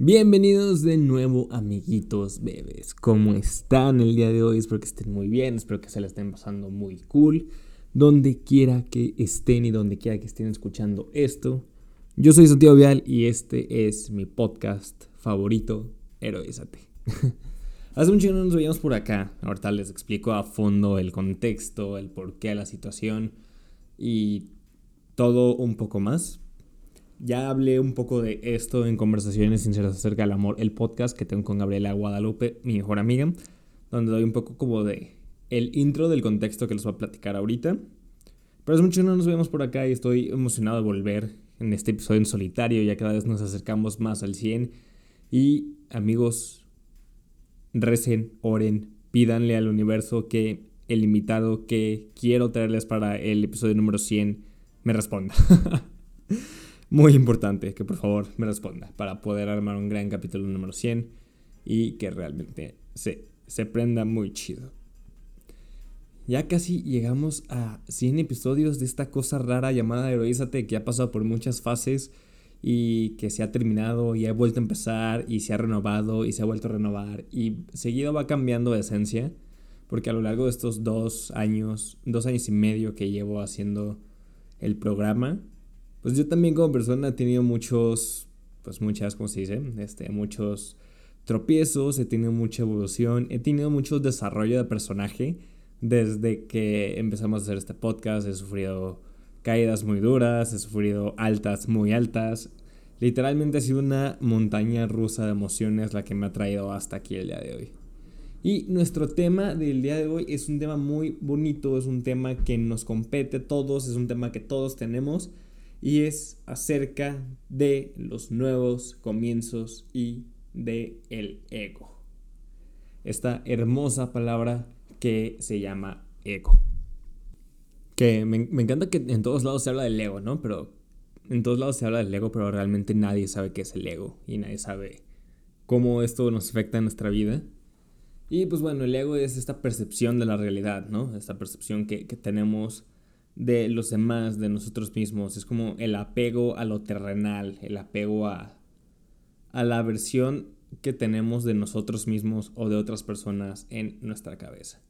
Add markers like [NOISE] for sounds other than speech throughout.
Bienvenidos de nuevo, amiguitos bebés. ¿Cómo están el día de hoy? Espero que estén muy bien, espero que se la estén pasando muy cool. Donde quiera que estén y donde quiera que estén escuchando esto. Yo soy Santiago Vial y este es mi podcast favorito, Heroízate. [LAUGHS] Hace mucho que no nos veíamos por acá. Ahorita les explico a fondo el contexto, el porqué, la situación y todo un poco más. Ya hablé un poco de esto en Conversaciones Sinceras acerca del amor, el podcast que tengo con Gabriela Guadalupe, mi mejor amiga, donde doy un poco como de el intro del contexto que les voy a platicar ahorita. Pero es mucho no nos vemos por acá y estoy emocionado de volver en este episodio en solitario, ya cada vez nos acercamos más al 100. Y amigos, recen, oren, pídanle al universo que el invitado que quiero traerles para el episodio número 100 me responda. [LAUGHS] Muy importante que por favor me responda para poder armar un gran capítulo número 100 y que realmente se, se prenda muy chido. Ya casi llegamos a 100 episodios de esta cosa rara llamada Heroízate que ha pasado por muchas fases y que se ha terminado y ha vuelto a empezar y se ha renovado y se ha vuelto a renovar y seguido va cambiando de esencia porque a lo largo de estos dos años, dos años y medio que llevo haciendo el programa, pues yo también como persona he tenido muchos, pues muchas, ¿cómo se dice? Este, muchos tropiezos, he tenido mucha evolución, he tenido mucho desarrollo de personaje desde que empezamos a hacer este podcast, he sufrido caídas muy duras, he sufrido altas muy altas. Literalmente ha sido una montaña rusa de emociones la que me ha traído hasta aquí el día de hoy. Y nuestro tema del día de hoy es un tema muy bonito, es un tema que nos compete a todos, es un tema que todos tenemos y es acerca de los nuevos comienzos y de el ego. Esta hermosa palabra que se llama ego. Que me, me, encanta que en todos lados se habla del ego, ¿no? Pero en todos lados se habla del ego, pero realmente nadie sabe qué es el ego y nadie sabe cómo esto nos afecta en nuestra vida. Y pues bueno, el ego es esta percepción de la realidad, ¿no? Esta percepción que, que tenemos de los demás, de nosotros mismos. Es como el apego a lo terrenal, el apego a, a la versión que tenemos de nosotros mismos o de otras personas en nuestra cabeza.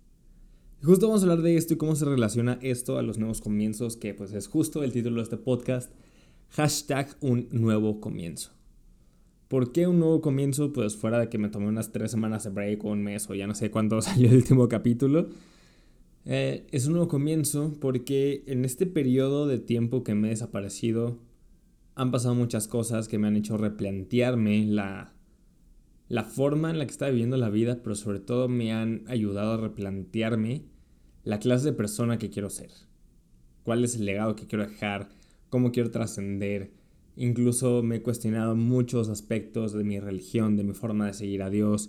Justo vamos a hablar de esto y cómo se relaciona esto a los nuevos comienzos, que pues es justo el título de este podcast, hashtag un nuevo comienzo. ¿Por qué un nuevo comienzo? Pues fuera de que me tomé unas tres semanas de break o un mes o ya no sé cuándo [LAUGHS] salió el último capítulo. Eh, es un nuevo comienzo porque en este periodo de tiempo que me he desaparecido han pasado muchas cosas que me han hecho replantearme la, la forma en la que estaba viviendo la vida, pero sobre todo me han ayudado a replantearme la clase de persona que quiero ser. ¿Cuál es el legado que quiero dejar? ¿Cómo quiero trascender? Incluso me he cuestionado muchos aspectos de mi religión, de mi forma de seguir a Dios,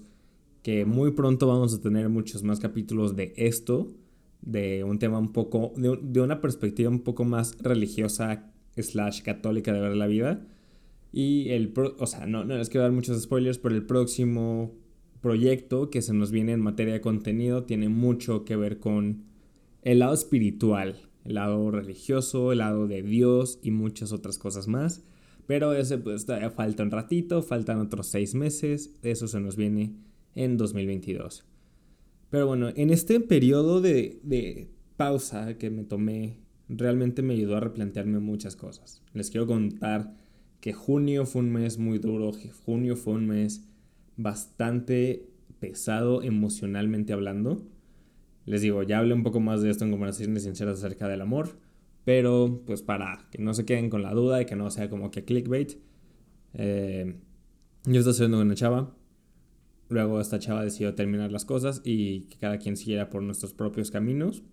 que muy pronto vamos a tener muchos más capítulos de esto, de un tema un poco, de, de una perspectiva un poco más religiosa slash católica de ver la vida y el, o sea, no, no les quiero dar muchos spoilers, pero el próximo proyecto que se nos viene en materia de contenido tiene mucho que ver con el lado espiritual, el lado religioso, el lado de Dios y muchas otras cosas más. Pero ese pues todavía falta un ratito, faltan otros seis meses, eso se nos viene en 2022. Pero bueno, en este periodo de, de pausa que me tomé, realmente me ayudó a replantearme muchas cosas. Les quiero contar que junio fue un mes muy duro, junio fue un mes bastante pesado emocionalmente hablando. Les digo, ya hablé un poco más de esto en conversaciones sinceras acerca del amor, pero pues para que no se queden con la duda y que no sea como que clickbait, eh, yo estaba saliendo con una chava, luego esta chava decidió terminar las cosas y que cada quien siguiera por nuestros propios caminos,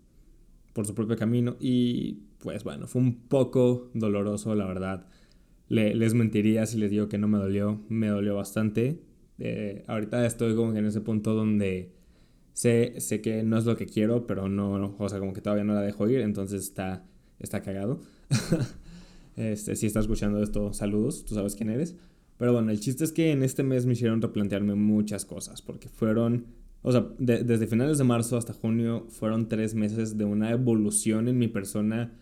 por su propio camino y pues bueno, fue un poco doloroso la verdad les mentiría si les digo que no me dolió, me dolió bastante. Eh, ahorita estoy como que en ese punto donde sé, sé que no es lo que quiero, pero no, o sea, como que todavía no la dejo ir, entonces está, está cagado. [LAUGHS] este, si estás escuchando esto, saludos, tú sabes quién eres. Pero bueno, el chiste es que en este mes me hicieron replantearme muchas cosas, porque fueron, o sea, desde finales de marzo hasta junio fueron tres meses de una evolución en mi persona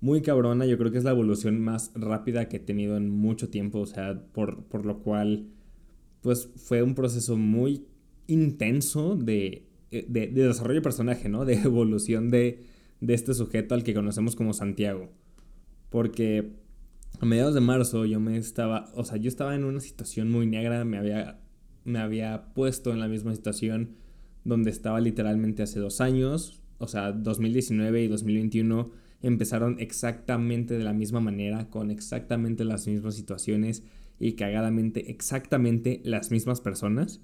muy cabrona. Yo creo que es la evolución más rápida que he tenido en mucho tiempo. O sea, por, por lo cual pues fue un proceso muy intenso de, de, de desarrollo de personaje, ¿no? De evolución de, de este sujeto al que conocemos como Santiago. Porque a mediados de marzo yo me estaba, o sea, yo estaba en una situación muy negra, me había, me había puesto en la misma situación donde estaba literalmente hace dos años, o sea, 2019 y 2021 empezaron exactamente de la misma manera, con exactamente las mismas situaciones y cagadamente exactamente las mismas personas.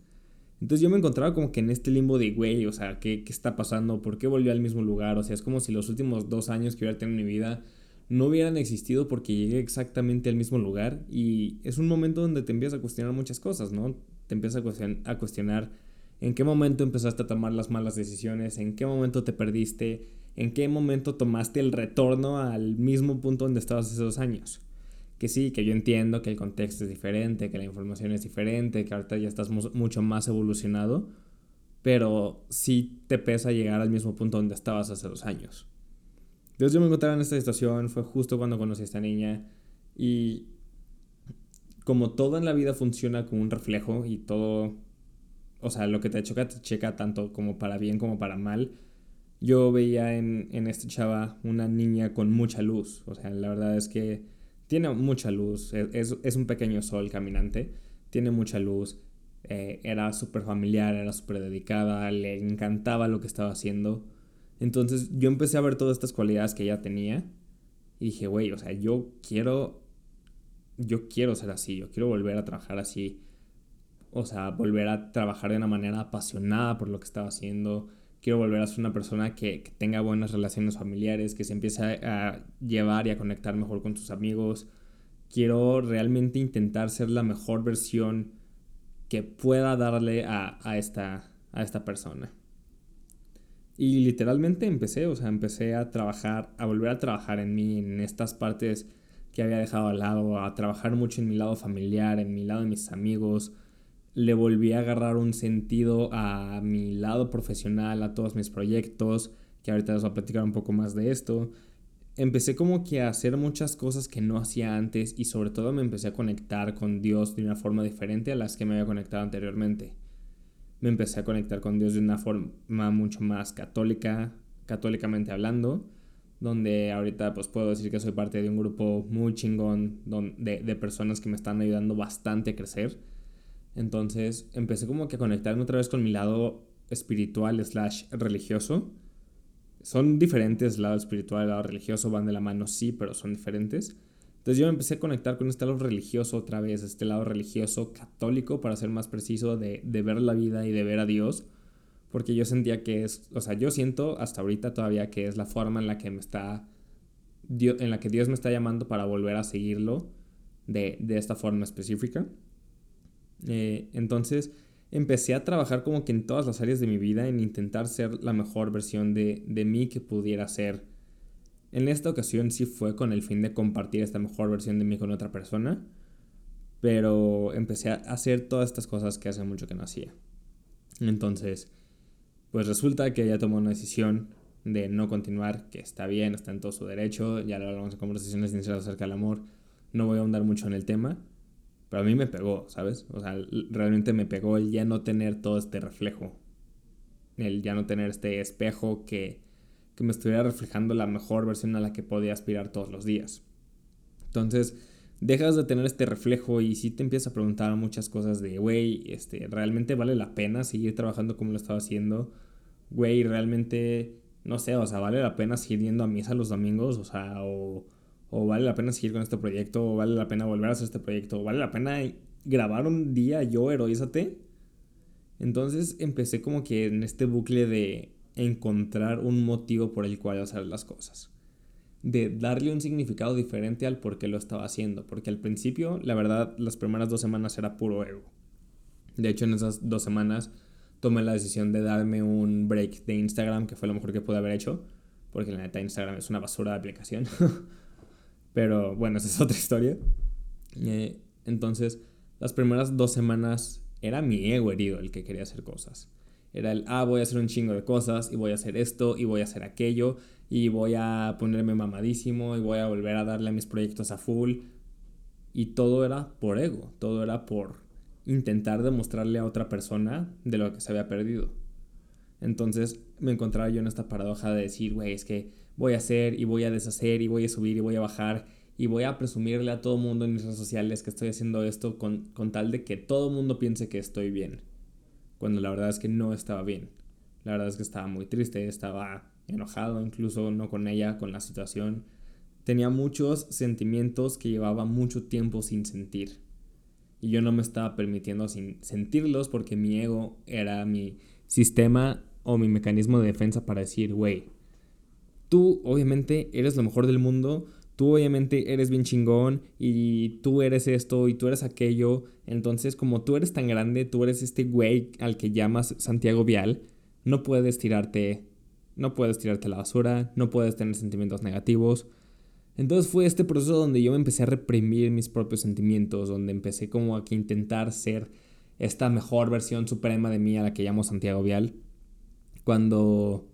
Entonces yo me encontraba como que en este limbo de, güey, o sea, ¿qué, ¿qué, está pasando? ¿Por qué volvió al mismo lugar? O sea, es como si los últimos dos años que hubiera tenido en mi vida no hubieran existido porque llegué exactamente al mismo lugar. Y es un momento donde te empiezas a cuestionar muchas cosas, ¿no? Te empiezas a cuestionar en qué momento empezaste a tomar las malas decisiones, en qué momento te perdiste, en qué momento tomaste el retorno al mismo punto donde estabas hace dos años que sí, que yo entiendo que el contexto es diferente, que la información es diferente, que ahorita ya estás mucho más evolucionado, pero sí te pesa llegar al mismo punto donde estabas hace dos años. Entonces yo me encontraba en esta situación, fue justo cuando conocí a esta niña y como todo en la vida funciona como un reflejo y todo, o sea, lo que te choca te checa tanto como para bien como para mal. Yo veía en, en esta chava una niña con mucha luz, o sea, la verdad es que tiene mucha luz, e, es, es un pequeño sol caminante, tiene mucha luz, eh, era súper familiar, era súper dedicada, le encantaba lo que estaba haciendo. Entonces yo empecé a ver todas estas cualidades que ella tenía y dije, güey, o sea, yo quiero, yo quiero ser así, yo quiero volver a trabajar así. O sea, volver a trabajar de una manera apasionada por lo que estaba haciendo, quiero volver a ser una persona que, tenga buenas relaciones familiares, que se empiece a, llevar y a conectar mejor con sus amigos. Quiero realmente intentar ser la mejor versión que pueda darle a, esta, a esta persona. Y literalmente empecé, o sea, empecé a trabajar, a volver a trabajar en mí, en estas partes que había dejado al lado, a trabajar mucho en mi lado familiar, en mi lado de mis amigos, le volví a agarrar un sentido a mi lado profesional, a todos mis proyectos, que ahorita les voy a platicar un poco más de esto. Empecé como que a hacer muchas cosas que no hacía antes y sobre todo me empecé a conectar con Dios de una forma diferente a las que me había conectado anteriormente. Me empecé a conectar con Dios de una forma mucho más católica, católicamente hablando, donde ahorita pues puedo decir que soy parte de un grupo muy chingón de, de personas que me están ayudando bastante a crecer entonces empecé como que a conectarme otra vez con mi lado espiritual slash religioso. Son diferentes, lado espiritual y lado religioso van de la mano, sí, pero son diferentes. Entonces yo me empecé a conectar con este lado religioso otra vez, este lado religioso católico, para ser más preciso, de, de ver la vida y de ver a Dios. Porque yo sentía que es, o sea, yo siento hasta ahorita todavía que es la forma en la que me está, en la que Dios me está llamando para volver a seguirlo de, de esta forma específica. Eh, entonces empecé a trabajar como que en todas las áreas de mi vida en intentar ser la mejor versión de, de mí que pudiera ser. En esta ocasión sí fue con el fin de compartir esta mejor versión de mí con otra persona, pero empecé a hacer todas estas cosas que hace mucho que no hacía. Entonces, pues resulta que ella tomó una decisión de no continuar, que está bien, está en todo su derecho, ya lo hablamos en conversaciones sinceras acerca del amor, no voy a ahondar mucho en el tema, pero a mí me pegó, ¿sabes? O sea, realmente me pegó el ya no tener todo este reflejo. El ya no tener este espejo que, que me estuviera reflejando la mejor versión a la que podía aspirar todos los días. Entonces, dejas de tener este reflejo y sí te empiezas a preguntar muchas cosas de, güey, este, ¿realmente vale la pena seguir trabajando como lo estaba haciendo? Güey, ¿realmente, no sé, o sea, vale la pena seguir yendo a misa los domingos? O sea, o o vale la pena seguir con este proyecto, o vale la pena volver a hacer este proyecto, o vale la pena grabar un día yo heroízate. Entonces empecé como que en este bucle de encontrar un motivo por el cual hacer las cosas. De darle un significado diferente al por qué lo estaba haciendo. Porque al principio, la verdad, las primeras dos semanas era puro ego. De hecho, en esas dos semanas tomé la decisión de darme un break de Instagram, que fue lo mejor que pude haber hecho. Porque la neta Instagram es una basura de aplicación. [LAUGHS] Pero bueno, esa es otra historia. Eh, entonces, las primeras dos semanas era mi ego herido el que quería hacer cosas. Era el, ah, voy a hacer un chingo de cosas y voy a hacer esto y voy a hacer aquello y voy a ponerme mamadísimo y voy a volver a darle a mis proyectos a full. Y todo era por ego, todo era por intentar demostrarle a otra persona de lo que se había perdido. Entonces me encontraba yo en esta paradoja de decir, güey, es que voy a hacer y voy a deshacer y voy a subir y voy a bajar y voy a presumirle a todo mundo en mis redes sociales que estoy haciendo esto con, con tal de que todo mundo piense que estoy bien. Cuando la verdad es que no estaba bien. La verdad es que estaba muy triste, estaba enojado incluso no con ella, con la situación. Tenía muchos sentimientos que llevaba mucho tiempo sin sentir. Y yo no me estaba permitiendo sin sentirlos porque mi ego era mi sistema o mi mecanismo de defensa para decir, güey, tú obviamente eres lo mejor del mundo, tú obviamente eres bien chingón y tú eres esto y tú eres aquello. Entonces, como tú eres tan grande, tú eres este güey al que llamas Santiago Vial, no puedes tirarte, no puedes tirarte a la basura, no puedes tener sentimientos negativos. Entonces fue este proceso donde yo me empecé a reprimir mis propios sentimientos, donde empecé como a intentar ser esta mejor versión suprema de mí a la que llamo Santiago Vial. Cuando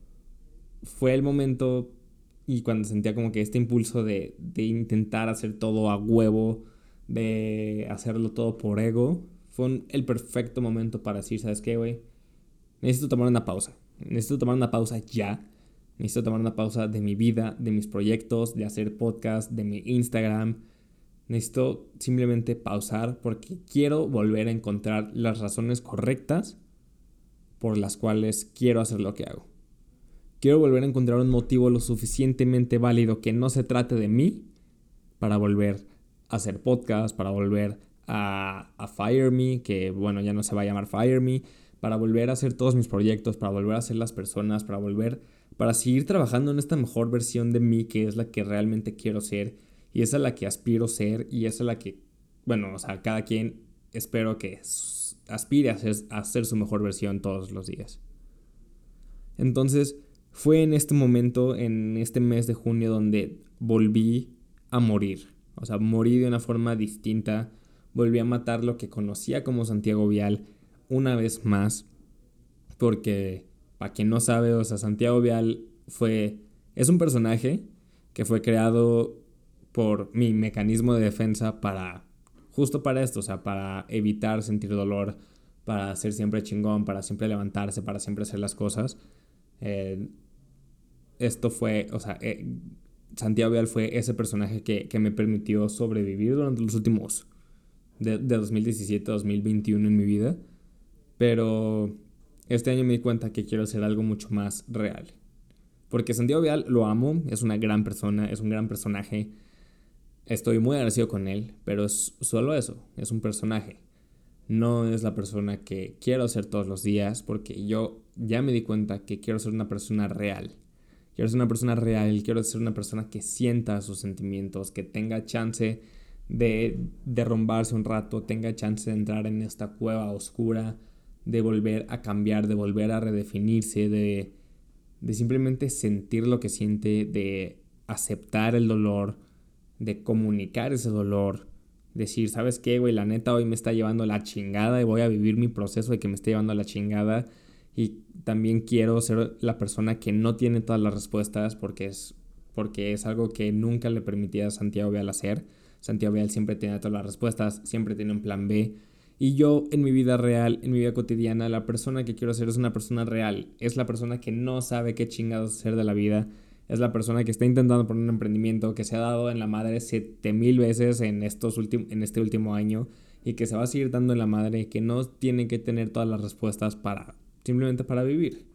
fue el momento y cuando sentía como que este impulso de, de intentar hacer todo a huevo, de hacerlo todo por ego, fue el perfecto momento para decir, ¿sabes qué, güey? Necesito tomar una pausa. Necesito tomar una pausa ya. Necesito tomar una pausa de mi vida, de mis proyectos, de hacer podcast, de mi Instagram. Necesito simplemente pausar porque quiero volver a encontrar las razones correctas por las cuales quiero hacer lo que hago. Quiero volver a encontrar un motivo lo suficientemente válido que no se trate de mí para volver a hacer podcast, para volver a, Fire Me, que bueno, ya no se va a llamar Fire Me, para volver a hacer todos mis proyectos, para volver a ser las personas, para volver, para seguir trabajando en esta mejor versión de mí que es la que realmente quiero ser y esa es la que aspiro ser y esa es la que, bueno, o sea, cada quien espero que aspire a ser, a ser su mejor versión todos los días. Entonces, fue en este momento, en este mes de junio, donde volví a morir. O sea, morí de una forma distinta. Volví a matar lo que conocía como Santiago Vial una vez más. Porque, para quien no sabe, o sea, Santiago Vial fue. Es un personaje que fue creado por mi mecanismo de defensa para. Justo para esto, o sea, para evitar sentir dolor, para ser siempre chingón, para siempre levantarse, para siempre hacer las cosas. Eh, esto fue, o sea, eh, Santiago Vial fue ese personaje que, me permitió sobrevivir durante los últimos, de, 2017 a 2021 en mi vida. Pero este año me di cuenta que quiero hacer algo mucho más real. Porque Santiago Vial lo amo, es una gran persona, es un gran personaje. Estoy muy agradecido con él, pero es solo eso, es un personaje. No es la persona que quiero ser todos los días, porque yo ya me di cuenta que quiero ser una persona real Quiero ser una persona real, quiero ser una persona que sienta sus sentimientos, que tenga chance de derrumbarse un rato, tenga chance de entrar en esta cueva oscura, de volver a cambiar, de volver a redefinirse, de, de simplemente sentir lo que siente, de aceptar el dolor, de comunicar ese dolor, decir, ¿sabes qué, güey? La neta hoy me está llevando la chingada y voy a vivir mi proceso de que me esté llevando la chingada y también quiero ser la persona que no tiene todas las respuestas porque es, porque es algo que nunca le permitía a Santiago Vial hacer. Santiago Vial siempre tiene todas las respuestas, siempre tiene un plan B. Y yo en mi vida real, en mi vida cotidiana, la persona que quiero ser es una persona real. Es la persona que no sabe qué chingados hacer de la vida. Es la persona que está intentando poner un emprendimiento, que se ha dado en la madre siete mil veces en, estos en este último año y que se va a seguir dando en la madre, que no tiene que tener todas las respuestas para simplemente para vivir.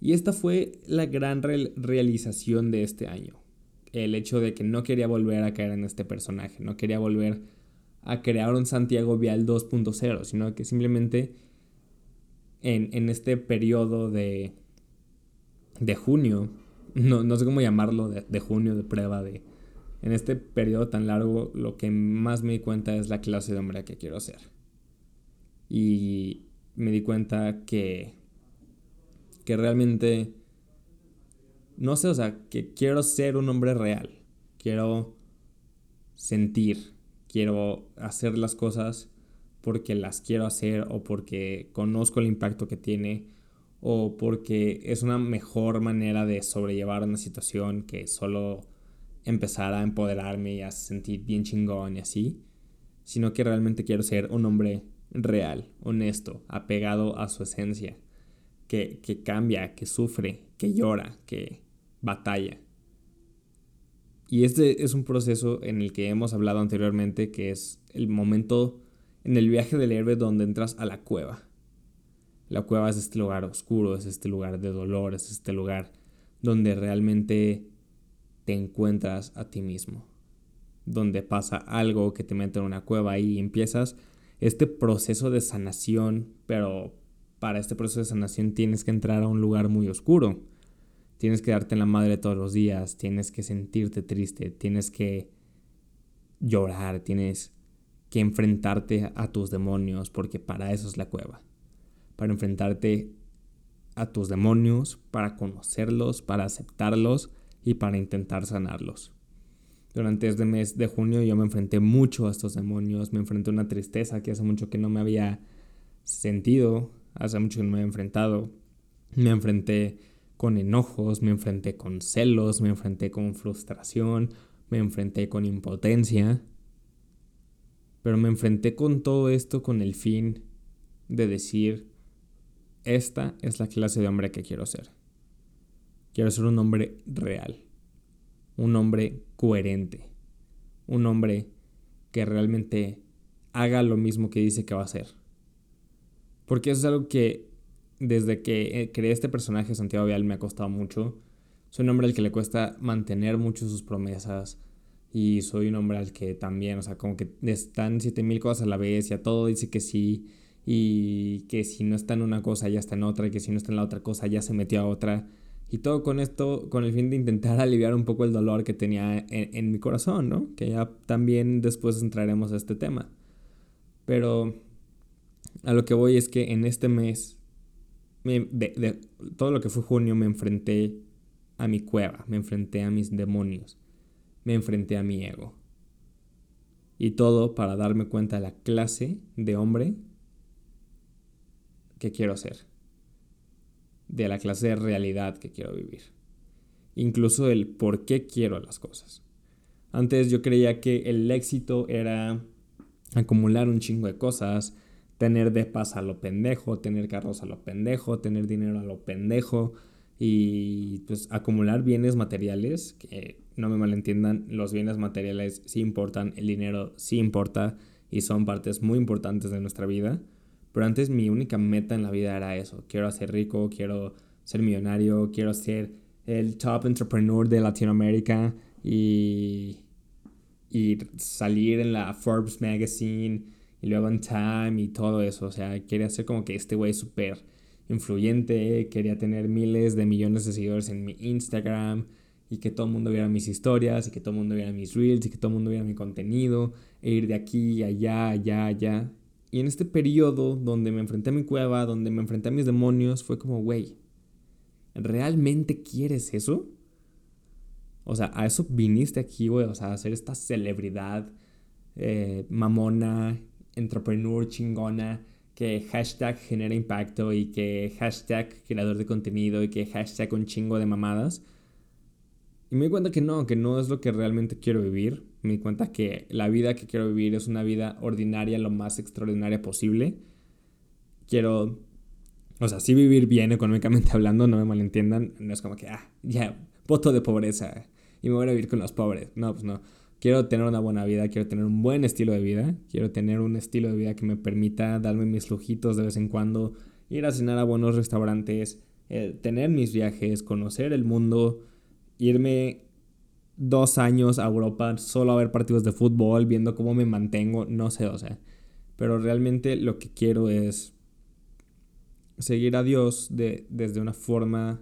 Y esta fue la gran realización de este año. El hecho de que no quería volver a caer en este personaje, no quería volver a crear un Santiago Vial 2.0, sino que simplemente en, este periodo de, de junio, no, no sé cómo llamarlo, de, de junio, de prueba, de, en este periodo tan largo, lo que más me di cuenta es la clase de hombre que quiero ser. Y me di cuenta que, que realmente, no sé, o sea, que quiero ser un hombre real, quiero sentir, quiero hacer las cosas porque las quiero hacer o porque conozco el impacto que tiene o porque es una mejor manera de sobrellevar una situación que solo empezar a empoderarme y a sentir bien chingón y así, sino que realmente quiero ser un hombre real, honesto, apegado a su esencia, que, que cambia, que sufre, que llora, que batalla. Y este es un proceso en el que hemos hablado anteriormente, que es el momento en el viaje del héroe donde entras a la cueva. La cueva es este lugar oscuro, es este lugar de dolor, es este lugar donde realmente te encuentras a ti mismo. Donde pasa algo que te mete en una cueva y empiezas este proceso de sanación, pero para este proceso de sanación tienes que entrar a un lugar muy oscuro Tienes que darte en la madre todos los días, tienes que sentirte triste, tienes que llorar, tienes que enfrentarte a tus demonios, porque para eso es la cueva. Para enfrentarte a tus demonios, para conocerlos, para aceptarlos y para intentar sanarlos. Durante este mes de junio yo me enfrenté mucho a estos demonios, me enfrenté a una tristeza que hace mucho que no me había sentido, hace mucho que no me había enfrentado. Me enfrenté con enojos, me enfrenté con celos, me enfrenté con frustración, me enfrenté con impotencia. Pero me enfrenté con todo esto con el fin de decir, esta es la clase de hombre que quiero ser. Quiero ser un hombre real, un hombre coherente, un hombre que realmente haga lo mismo que dice que va a hacer. Porque eso es algo que desde que eh, creé este personaje, Santiago Vial, me ha costado mucho. Soy un hombre al que le cuesta mantener mucho sus promesas. Y soy un hombre al que también, o sea, como que están 7000 cosas a la vez y a todo dice que sí. Y que si no está en una cosa ya está en otra. Y que si no está en la otra cosa ya se metió a otra. Y todo con esto, con el fin de intentar [LAUGHS] aliviar un poco el dolor que tenía en, en mi corazón, ¿no? Que ya también después entraremos a este tema. Pero a lo que voy es que en este mes de, todo lo que fue junio me enfrenté a mi cueva, me enfrenté a mis demonios, me enfrenté a mi ego. Y todo para darme cuenta de la clase de hombre que quiero ser, de la clase de realidad que quiero vivir, incluso el por qué quiero las cosas. Antes yo creía que el éxito era acumular un chingo de cosas, tener depas a lo pendejo, tener carros a lo pendejo, tener dinero a lo pendejo y pues acumular bienes materiales, que no me malentiendan, los bienes materiales sí importan, el dinero sí importa y son partes muy importantes de nuestra vida, pero antes mi única meta en la vida era eso, quiero ser rico, quiero ser millonario, quiero ser el top entrepreneur de Latinoamérica y, y salir en la Forbes Magazine y luego en Time y todo eso. O sea, quería ser como que este güey súper influyente, quería tener miles de millones de seguidores en mi Instagram y que todo el mundo viera mis historias y que todo el mundo viera mis reels y que todo el mundo viera mi contenido e ir de aquí, allá, allá, allá. Y en este periodo donde me enfrenté a mi cueva, donde me enfrenté a mis demonios, fue como, güey, ¿realmente quieres eso? O sea, a eso viniste aquí, güey, o sea, a ser esta celebridad eh, mamona entrepreneur chingona, que hashtag genera impacto y que hashtag creador de contenido y que hashtag un chingo de mamadas. Y me di cuenta que no, que no es lo que realmente quiero vivir. Me di cuenta que la vida que quiero vivir es una vida ordinaria, lo más extraordinaria posible. Quiero, o sea, sí vivir bien económicamente [LAUGHS] hablando, no me malentiendan. No es como que, ah, ya, voto de pobreza y me voy a vivir con los pobres. No, pues no. Quiero tener una buena vida, quiero tener un buen estilo de vida, quiero tener un estilo de vida que me permita darme mis lujitos de vez en cuando, ir a cenar a buenos restaurantes, eh, tener mis viajes, conocer el mundo, irme dos años a Europa solo a ver partidos de fútbol, viendo cómo me mantengo, no sé, o sea. Pero realmente lo que quiero es seguir a Dios de, desde una forma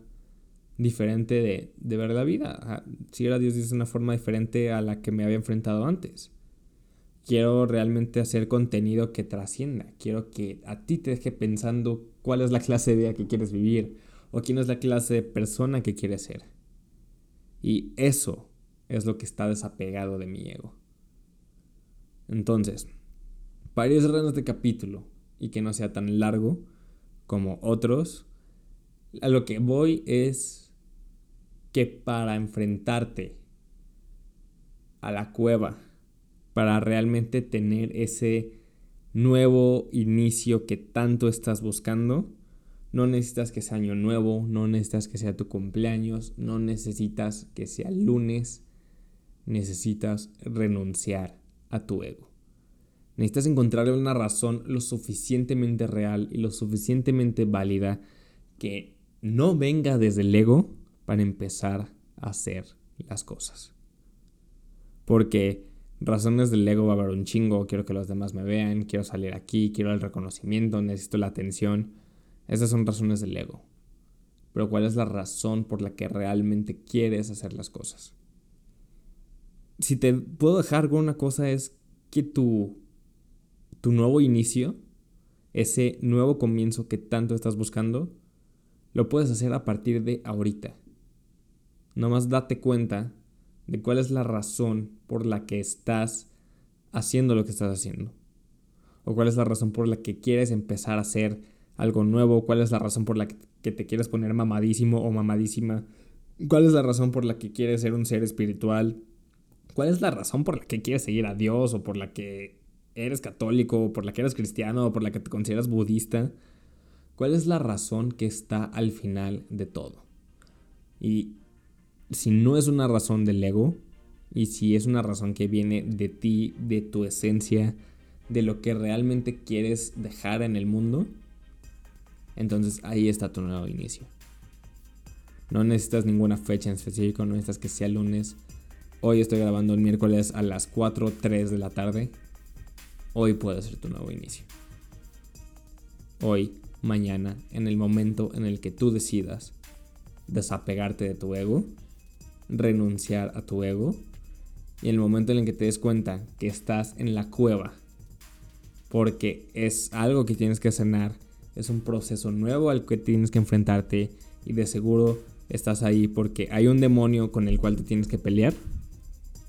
diferente de, de ver la vida. Si era Dios de una forma diferente a la que me había enfrentado antes. Quiero realmente hacer contenido que trascienda. Quiero que a ti te deje pensando cuál es la clase de vida que quieres vivir o quién es la clase de persona que quieres ser. Y eso es lo que está desapegado de mi ego. Entonces, para ir cerrando este capítulo y que no sea tan largo como otros, a lo que voy es que para enfrentarte a la cueva, para realmente tener ese nuevo inicio que tanto estás buscando, no necesitas que sea año nuevo, no necesitas que sea tu cumpleaños, no necesitas que sea lunes, necesitas renunciar a tu ego. Necesitas encontrarle una razón lo suficientemente real y lo suficientemente válida que no venga desde el ego para empezar a hacer las cosas. Porque razones del ego va a haber un chingo, quiero que los demás me vean, quiero salir aquí, quiero el reconocimiento, necesito la atención. Esas son razones del ego. Pero ¿cuál es la razón por la que realmente quieres hacer las cosas? Si te puedo dejar con una cosa es que tu, tu nuevo inicio, ese nuevo comienzo que tanto estás buscando, lo puedes hacer a partir de ahorita. Nomás date cuenta de cuál es la razón por la que estás haciendo lo que estás haciendo. O cuál es la razón por la que quieres empezar a hacer algo nuevo, cuál es la razón por la que te quieres poner mamadísimo o mamadísima, cuál es la razón por la que quieres ser un ser espiritual, cuál es la razón por la que quieres seguir a Dios o por la que eres católico o por la que eres cristiano o por la que te consideras budista, cuál es la razón que está al final de todo. Y si no es una razón del ego, y si es una razón que viene de ti, de tu esencia, de lo que realmente quieres dejar en el mundo, entonces ahí está tu nuevo inicio. No necesitas ninguna fecha en específico, no necesitas que sea lunes. Hoy estoy grabando el miércoles a las 4, 3 de la tarde. Hoy puede ser tu nuevo inicio. Hoy, mañana, en el momento en el que tú decidas desapegarte de tu ego, renunciar a tu ego, y el momento en el que te des cuenta que estás en la cueva, porque es algo que tienes que sanar, es un proceso nuevo al que tienes que enfrentarte y de seguro estás ahí porque hay un demonio con el cual te tienes que pelear.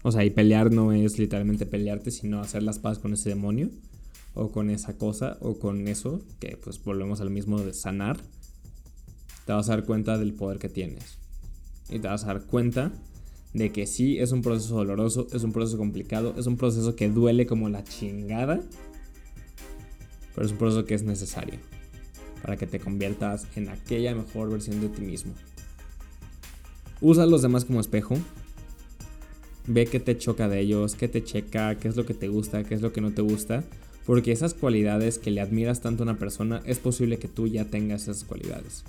O sea, y pelear no es literalmente pelearte, sino hacer las paz con ese demonio o con esa cosa o con eso, que pues volvemos al mismo de sanar. Te vas a dar cuenta del poder que tienes. Y te vas a dar cuenta de que sí es un proceso doloroso, es un proceso complicado, es un proceso que duele como la chingada, pero es un proceso que es necesario para que te conviertas en aquella mejor versión de ti mismo. Usa a los demás como espejo. Ve qué te choca de ellos, qué te checa, qué es lo que te gusta, qué es lo que no te gusta. Porque esas cualidades que le admiras tanto a una persona, es posible que tú ya tengas esas cualidades.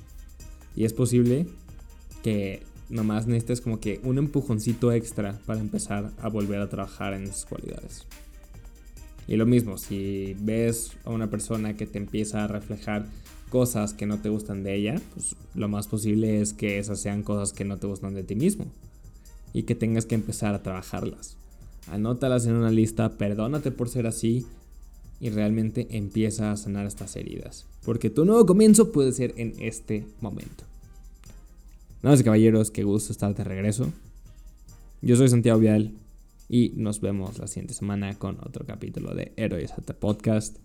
Y es posible que nomás necesites como que un empujoncito extra para empezar a volver a trabajar en esas cualidades. Y lo mismo, si ves a una persona que te empieza a reflejar cosas que no te gustan de ella, pues lo más posible es que esas sean cosas que no te gustan de ti mismo y que tengas que empezar a trabajarlas. Anótalas en una lista, perdónate por ser así y realmente empieza a sanar estas heridas, porque tu nuevo comienzo puede ser en este momento. Damas y caballeros, qué gusto estar de regreso. Yo soy Santiago Vial y nos vemos la siguiente semana con otro capítulo de Héroes at Podcast.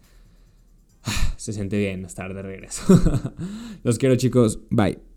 se siente bien estar de regreso. [LAUGHS] Los quiero chicos, bye.